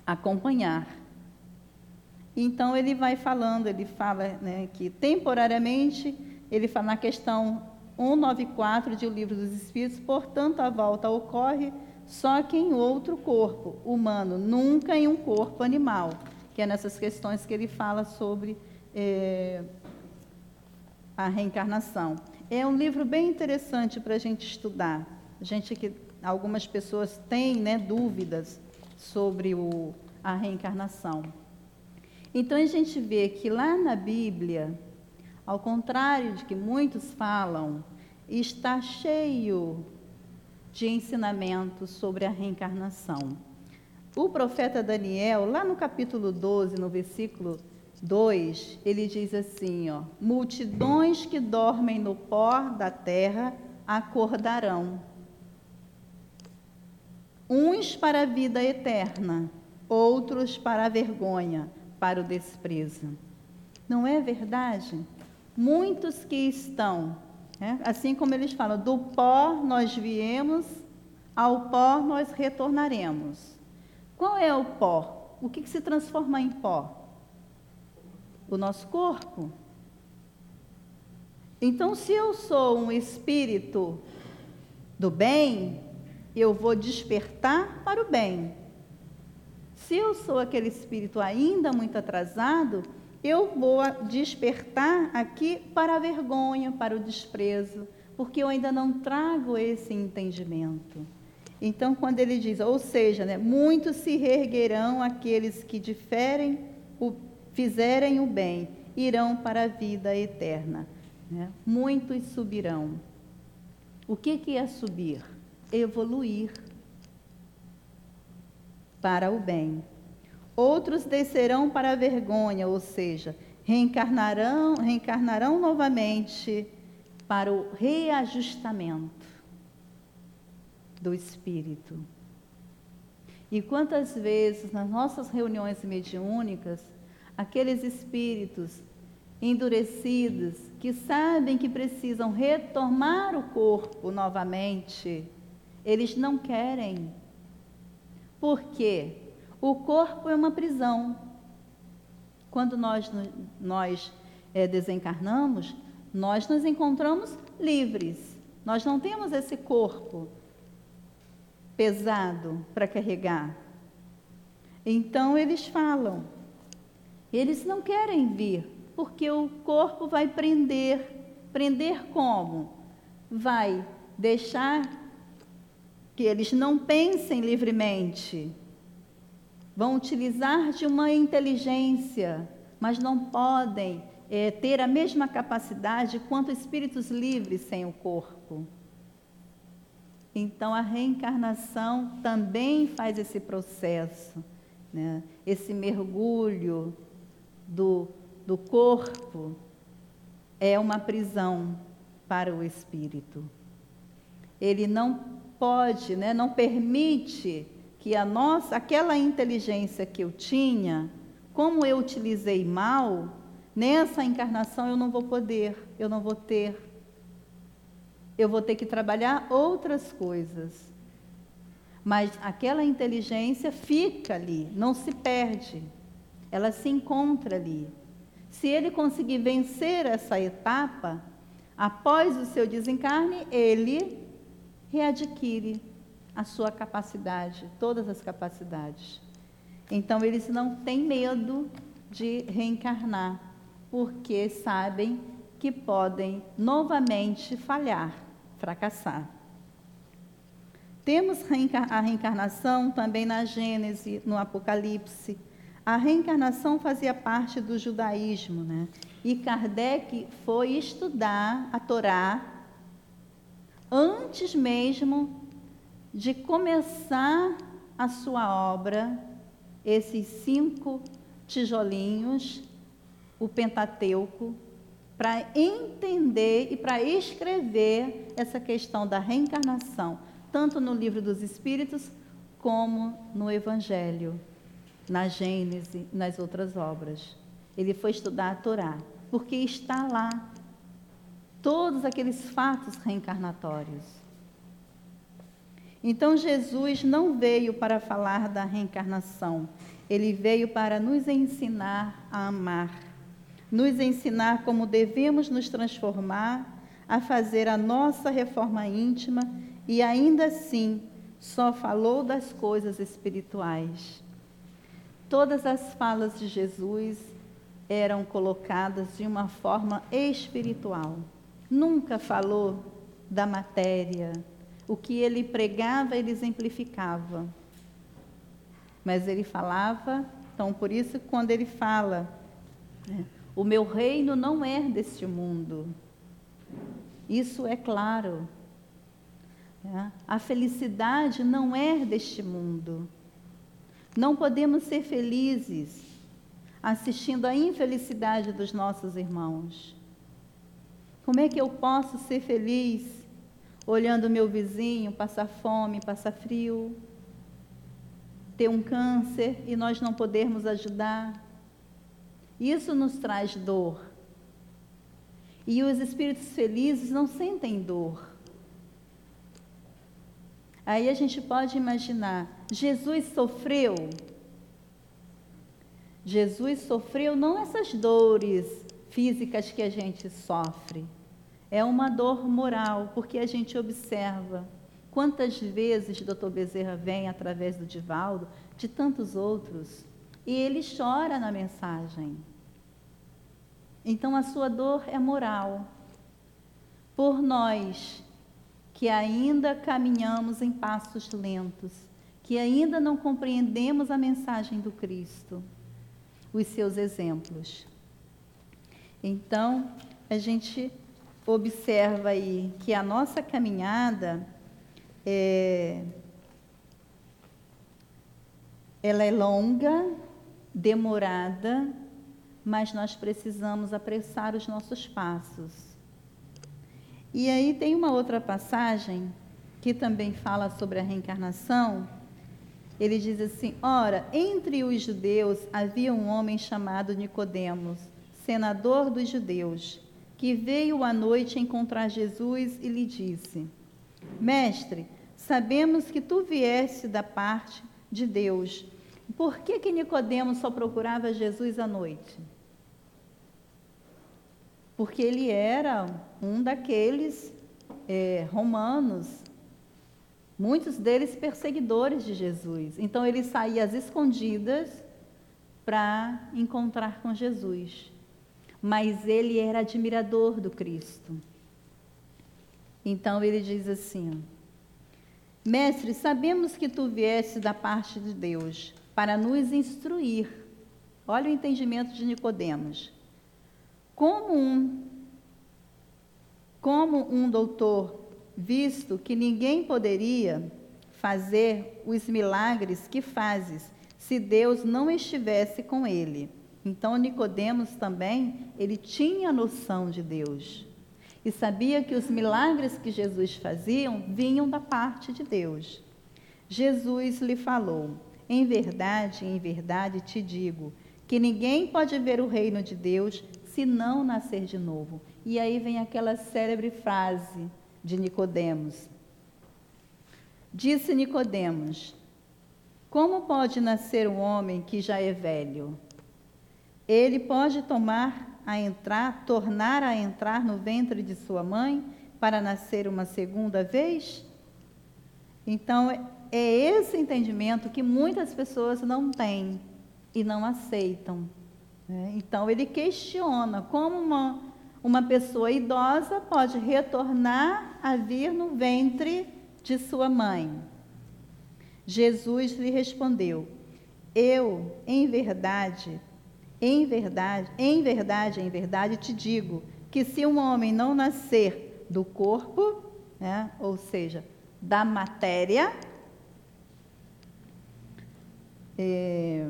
acompanhar. Então ele vai falando, ele fala né, que temporariamente, ele fala na questão 194 de O Livro dos Espíritos, portanto a volta ocorre só que em outro corpo humano, nunca em um corpo animal, que é nessas questões que ele fala sobre é, a reencarnação. É um livro bem interessante para a gente estudar. Gente que algumas pessoas têm né, dúvidas sobre o, a reencarnação. Então a gente vê que lá na Bíblia, ao contrário de que muitos falam, está cheio de ensinamentos sobre a reencarnação. O profeta Daniel, lá no capítulo 12, no versículo 2, ele diz assim, ó: Multidões que dormem no pó da terra acordarão. Uns para a vida eterna, outros para a vergonha, para o desprezo. Não é verdade? Muitos que estão, né, assim como eles falam, do pó nós viemos, ao pó nós retornaremos. Qual é o pó? O que, que se transforma em pó? O nosso corpo. Então, se eu sou um espírito do bem, eu vou despertar para o bem. Se eu sou aquele espírito ainda muito atrasado, eu vou despertar aqui para a vergonha, para o desprezo, porque eu ainda não trago esse entendimento. Então, quando ele diz, ou seja, né, muitos se reerguerão aqueles que diferem, o, fizerem o bem, irão para a vida eterna. Né? Muitos subirão. O que, que é subir? Evoluir para o bem. Outros descerão para a vergonha, ou seja, reencarnarão, reencarnarão novamente para o reajustamento do espírito. E quantas vezes nas nossas reuniões mediúnicas, aqueles espíritos endurecidos que sabem que precisam retomar o corpo novamente, eles não querem porque o corpo é uma prisão. Quando nós, nós é, desencarnamos, nós nos encontramos livres. Nós não temos esse corpo pesado para carregar. Então eles falam, eles não querem vir, porque o corpo vai prender. Prender como? Vai deixar que eles não pensem livremente. Vão utilizar de uma inteligência, mas não podem é, ter a mesma capacidade quanto espíritos livres sem o corpo. Então, a reencarnação também faz esse processo, né? esse mergulho do, do corpo é uma prisão para o espírito. Ele não pode, né, não permite que a nossa, aquela inteligência que eu tinha, como eu utilizei mal, nessa encarnação eu não vou poder, eu não vou ter. Eu vou ter que trabalhar outras coisas. Mas aquela inteligência fica ali, não se perde. Ela se encontra ali. Se ele conseguir vencer essa etapa, após o seu desencarne, ele readquire a sua capacidade, todas as capacidades. Então, eles não têm medo de reencarnar, porque sabem que podem novamente falhar, fracassar. Temos a reencarnação também na Gênese, no Apocalipse. A reencarnação fazia parte do judaísmo, né? E Kardec foi estudar a Torá antes mesmo de começar a sua obra, esses cinco tijolinhos, o Pentateuco, para entender e para escrever essa questão da reencarnação, tanto no livro dos Espíritos como no Evangelho, na Gênese, nas outras obras. Ele foi estudar a Torá, porque está lá todos aqueles fatos reencarnatórios. Então Jesus não veio para falar da reencarnação, ele veio para nos ensinar a amar, nos ensinar como devemos nos transformar, a fazer a nossa reforma íntima e ainda assim só falou das coisas espirituais. Todas as falas de Jesus eram colocadas de uma forma espiritual. Nunca falou da matéria. O que ele pregava, ele exemplificava. Mas ele falava, então por isso quando ele fala, né, o meu reino não é deste mundo. Isso é claro. É. A felicidade não é deste mundo. Não podemos ser felizes assistindo à infelicidade dos nossos irmãos. Como é que eu posso ser feliz olhando meu vizinho passar fome, passar frio, ter um câncer e nós não podermos ajudar? Isso nos traz dor. E os espíritos felizes não sentem dor. Aí a gente pode imaginar, Jesus sofreu. Jesus sofreu não essas dores físicas que a gente sofre. É uma dor moral, porque a gente observa quantas vezes o Dr. Bezerra vem através do Divaldo, de tantos outros, e ele chora na mensagem. Então a sua dor é moral. Por nós que ainda caminhamos em passos lentos, que ainda não compreendemos a mensagem do Cristo, os seus exemplos. Então, a gente observa aí que a nossa caminhada é, ela é longa, demorada, mas nós precisamos apressar os nossos passos. E aí tem uma outra passagem que também fala sobre a reencarnação. Ele diz assim: Ora, entre os judeus havia um homem chamado Nicodemos, senador dos judeus, que veio à noite encontrar Jesus e lhe disse: Mestre, sabemos que tu vieste da parte de Deus. Por que que Nicodemos só procurava Jesus à noite? porque ele era um daqueles é, romanos, muitos deles perseguidores de Jesus. Então ele saía às escondidas para encontrar com Jesus. Mas ele era admirador do Cristo. Então ele diz assim: Mestre, sabemos que tu vieste da parte de Deus para nos instruir. Olha o entendimento de Nicodemos como um, como um doutor, visto que ninguém poderia fazer os milagres que fazes se Deus não estivesse com ele. Então Nicodemos também, ele tinha noção de Deus e sabia que os milagres que Jesus fazia vinham da parte de Deus. Jesus lhe falou: Em verdade, em verdade te digo que ninguém pode ver o reino de Deus se não nascer de novo. E aí vem aquela célebre frase de Nicodemos. Disse Nicodemos: Como pode nascer um homem que já é velho? Ele pode tomar a entrar, tornar a entrar no ventre de sua mãe para nascer uma segunda vez? Então, é esse entendimento que muitas pessoas não têm e não aceitam. Né? Então, ele questiona como uma, uma pessoa idosa pode retornar a vir no ventre de sua mãe. Jesus lhe respondeu: Eu, em verdade, em verdade, em verdade, em verdade te digo que se um homem não nascer do corpo, né, ou seja, da matéria, é,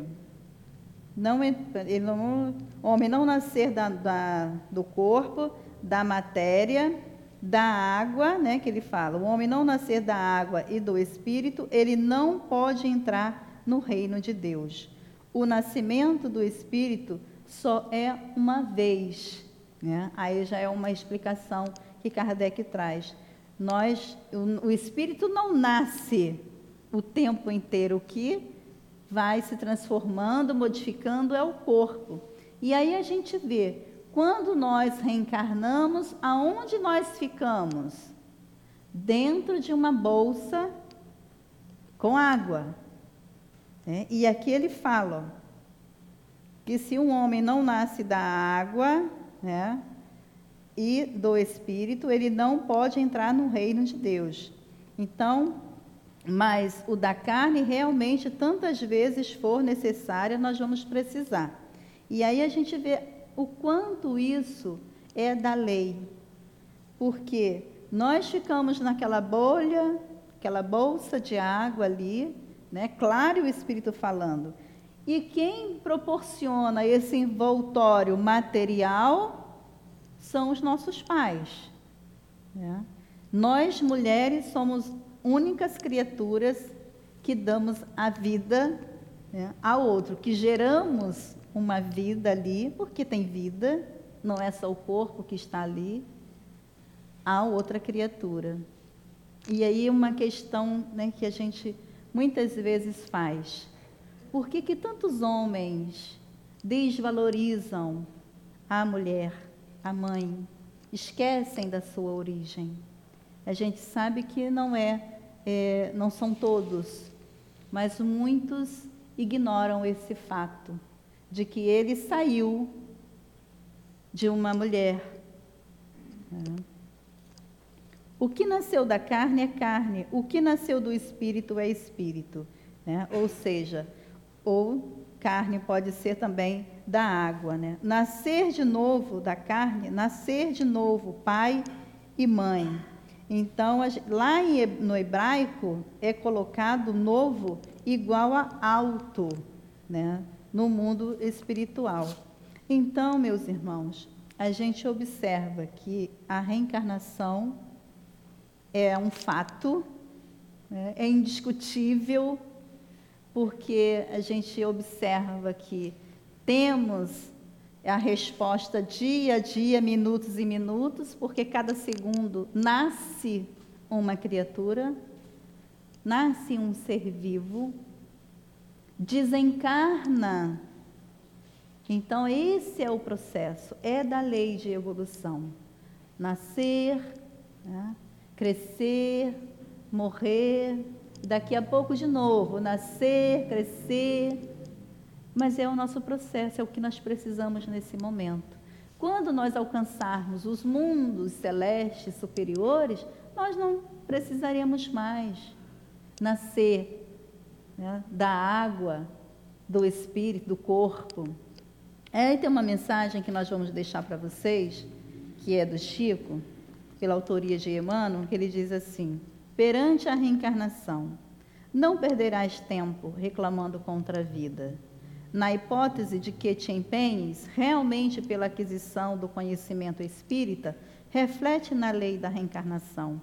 não, ele não, homem não nascer da, da, do corpo, da matéria, da água, né, que ele fala, o homem não nascer da água e do espírito, ele não pode entrar no reino de Deus. O nascimento do espírito só é uma vez. Né? Aí já é uma explicação que Kardec traz. Nós, o, o espírito não nasce o tempo inteiro, o que vai se transformando, modificando é o corpo. E aí a gente vê, quando nós reencarnamos, aonde nós ficamos? Dentro de uma bolsa com água. Né? E aqui ele fala que se um homem não nasce da água né, e do Espírito, ele não pode entrar no reino de Deus. Então, mas o da carne realmente, tantas vezes for necessária, nós vamos precisar. E aí a gente vê o quanto isso é da lei. Porque nós ficamos naquela bolha, aquela bolsa de água ali, né? Claro, o Espírito falando. E quem proporciona esse envoltório material são os nossos pais. Né? Nós, mulheres, somos únicas criaturas que damos a vida né, ao outro, que geramos uma vida ali, porque tem vida, não é só o corpo que está ali, a outra criatura. E aí uma questão né, que a gente muitas vezes faz. Por que, que tantos homens desvalorizam a mulher, a mãe, esquecem da sua origem? A gente sabe que não é, é não são todos, mas muitos ignoram esse fato de que ele saiu de uma mulher. O que nasceu da carne é carne, o que nasceu do espírito é espírito. Né? Ou seja, ou carne pode ser também da água. Né? Nascer de novo da carne, nascer de novo pai e mãe. Então, lá no hebraico é colocado novo igual a alto. Né? no mundo espiritual. Então, meus irmãos, a gente observa que a reencarnação é um fato, né, é indiscutível, porque a gente observa que temos a resposta dia a dia, minutos e minutos, porque cada segundo nasce uma criatura, nasce um ser vivo, desencarna. Então, esse é o processo, é da lei de evolução. Nascer, né? Crescer, morrer, daqui a pouco de novo, nascer, crescer. Mas é o nosso processo, é o que nós precisamos nesse momento. Quando nós alcançarmos os mundos celestes superiores, nós não precisaremos mais nascer, né, da água, do espírito, do corpo. É, tem uma mensagem que nós vamos deixar para vocês, que é do Chico, pela autoria de Emmanuel, que ele diz assim: perante a reencarnação, não perderás tempo reclamando contra a vida. Na hipótese de que te empenhes realmente pela aquisição do conhecimento espírita, reflete na lei da reencarnação.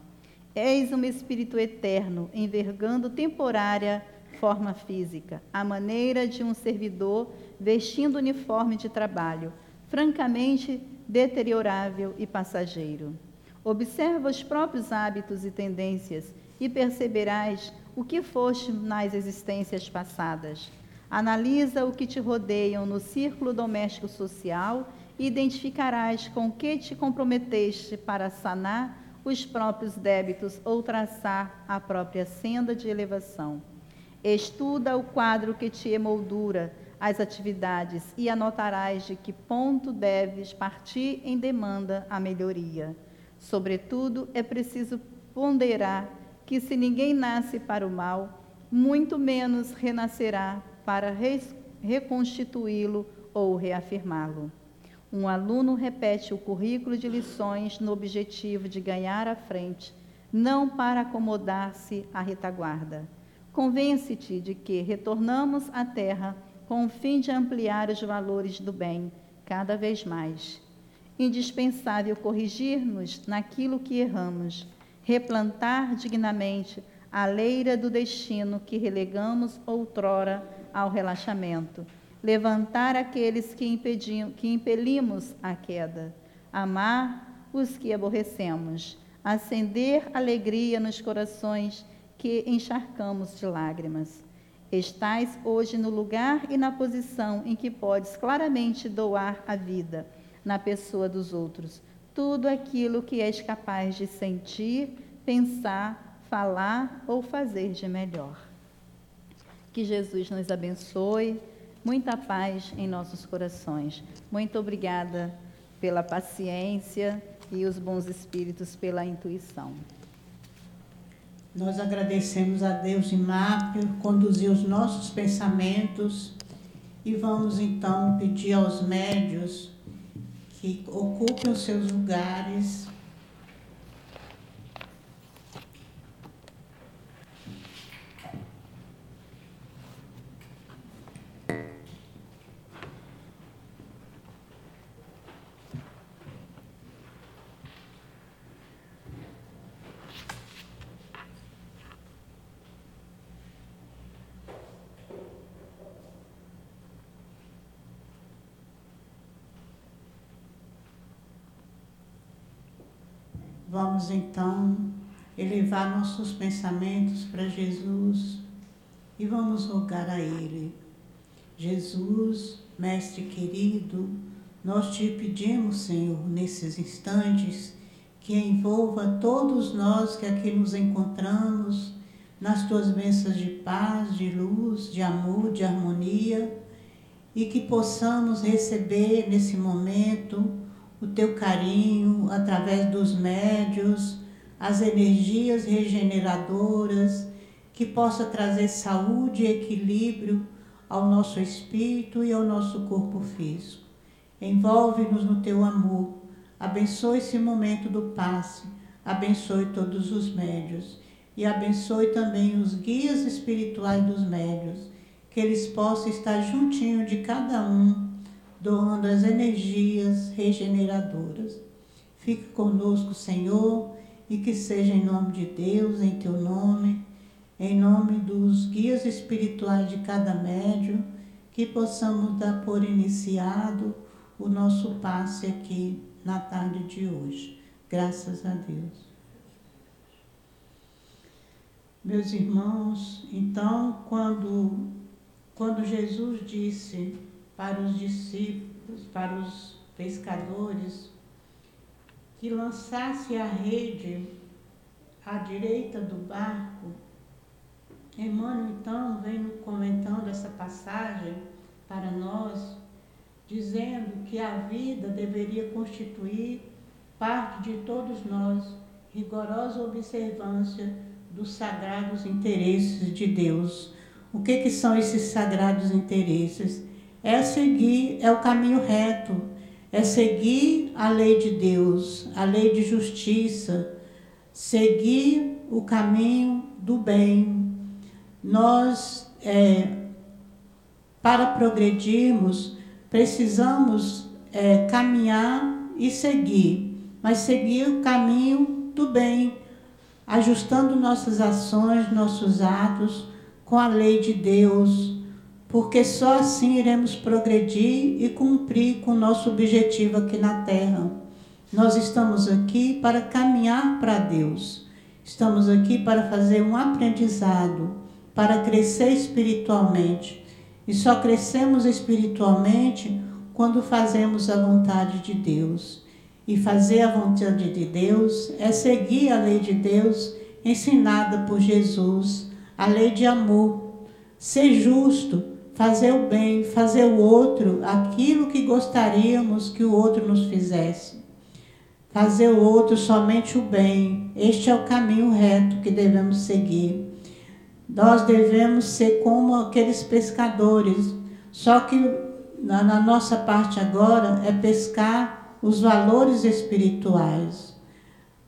És um espírito eterno, envergando temporária forma física, à maneira de um servidor vestindo uniforme de trabalho, francamente deteriorável e passageiro. Observa os próprios hábitos e tendências e perceberás o que foste nas existências passadas. Analisa o que te rodeiam no círculo doméstico social e identificarás com que te comprometeste para sanar os próprios débitos ou traçar a própria senda de elevação. Estuda o quadro que te emoldura as atividades e anotarás de que ponto deves partir em demanda a melhoria. Sobretudo, é preciso ponderar que se ninguém nasce para o mal, muito menos renascerá para reconstituí-lo ou reafirmá-lo. Um aluno repete o currículo de lições no objetivo de ganhar à frente, não para acomodar-se à retaguarda. Convence-te de que retornamos à Terra com o fim de ampliar os valores do bem cada vez mais. Indispensável corrigir-nos naquilo que erramos, replantar dignamente a leira do destino que relegamos outrora ao relaxamento, levantar aqueles que, impediam, que impelimos à queda, amar os que aborrecemos, acender alegria nos corações que encharcamos de lágrimas. Estás hoje no lugar e na posição em que podes claramente doar a vida na pessoa dos outros, tudo aquilo que és capaz de sentir, pensar, falar ou fazer de melhor. Que Jesus nos abençoe. Muita paz em nossos corações. Muito obrigada pela paciência e os bons espíritos pela intuição. Nós agradecemos a Deus de Mar conduzir os nossos pensamentos e vamos então pedir aos médios que ocupem os seus lugares Vamos então elevar nossos pensamentos para Jesus e vamos rogar a Ele. Jesus, Mestre querido, nós te pedimos, Senhor, nesses instantes, que envolva todos nós que aqui nos encontramos nas tuas bênçãos de paz, de luz, de amor, de harmonia e que possamos receber nesse momento o teu carinho através dos médios, as energias regeneradoras, que possa trazer saúde e equilíbrio ao nosso espírito e ao nosso corpo físico. Envolve-nos no teu amor. Abençoe esse momento do passe. Abençoe todos os médios e abençoe também os guias espirituais dos médios, que eles possam estar juntinho de cada um doando as energias regeneradoras. Fique conosco, Senhor, e que seja em nome de Deus, em teu nome, em nome dos guias espirituais de cada médium, que possamos dar por iniciado o nosso passe aqui na tarde de hoje. Graças a Deus. Meus irmãos, então, quando, quando Jesus disse para os discípulos, para os pescadores, que lançasse a rede à direita do barco. Emmanuel, então, vem comentando essa passagem para nós, dizendo que a vida deveria constituir parte de todos nós, rigorosa observância dos sagrados interesses de Deus. O que, que são esses sagrados interesses? É seguir, é o caminho reto, é seguir a lei de Deus, a lei de justiça, seguir o caminho do bem. Nós, é, para progredirmos, precisamos é, caminhar e seguir, mas seguir o caminho do bem, ajustando nossas ações, nossos atos com a lei de Deus porque só assim iremos progredir e cumprir com o nosso objetivo aqui na Terra. Nós estamos aqui para caminhar para Deus, estamos aqui para fazer um aprendizado, para crescer espiritualmente. E só crescemos espiritualmente quando fazemos a vontade de Deus. E fazer a vontade de Deus é seguir a lei de Deus ensinada por Jesus, a lei de amor, ser justo fazer o bem, fazer o outro aquilo que gostaríamos que o outro nos fizesse. Fazer o outro somente o bem. Este é o caminho reto que devemos seguir. Nós devemos ser como aqueles pescadores, só que na, na nossa parte agora é pescar os valores espirituais.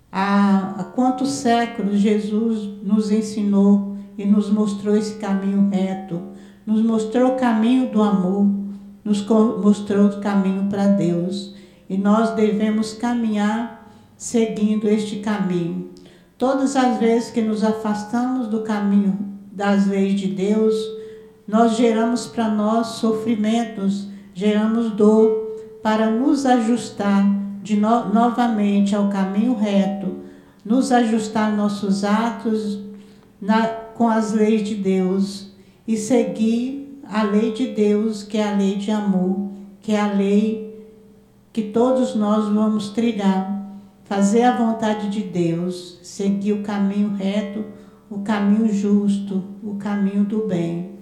Há, há quantos séculos Jesus nos ensinou e nos mostrou esse caminho reto nos mostrou o caminho do amor, nos mostrou o caminho para Deus. E nós devemos caminhar seguindo este caminho. Todas as vezes que nos afastamos do caminho das leis de Deus, nós geramos para nós sofrimentos, geramos dor para nos ajustar de no novamente ao caminho reto, nos ajustar nossos atos na, com as leis de Deus e seguir a lei de Deus, que é a lei de amor, que é a lei que todos nós vamos trilhar. Fazer a vontade de Deus, seguir o caminho reto, o caminho justo, o caminho do bem.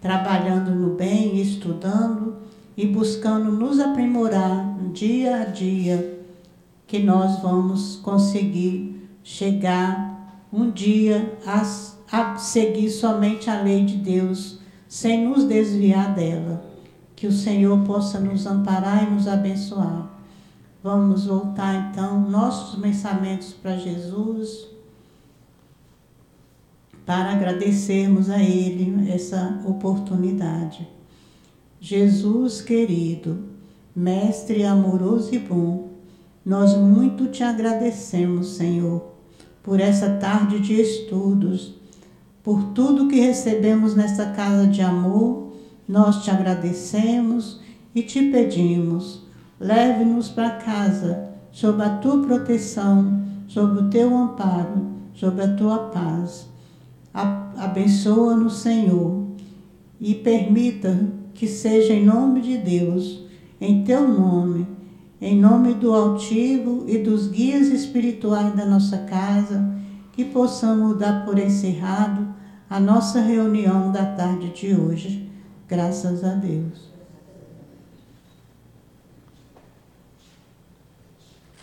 trabalhando no bem, estudando e buscando nos aprimorar dia a dia, que nós vamos conseguir chegar um dia a, a seguir somente a lei de Deus, sem nos desviar dela. Que o Senhor possa nos amparar e nos abençoar. Vamos voltar então nossos pensamentos para Jesus, para agradecermos a Ele essa oportunidade. Jesus querido, Mestre amoroso e bom, nós muito te agradecemos, Senhor, por essa tarde de estudos, por tudo que recebemos nesta casa de amor. Nós te agradecemos e te pedimos, leve-nos para casa, sob a tua proteção, sob o teu amparo, sob a tua paz. Abençoa-nos, Senhor, e permita que seja em nome de Deus, em teu nome, em nome do altivo e dos guias espirituais da nossa casa, que possamos dar por encerrado a nossa reunião da tarde de hoje. Graças a Deus.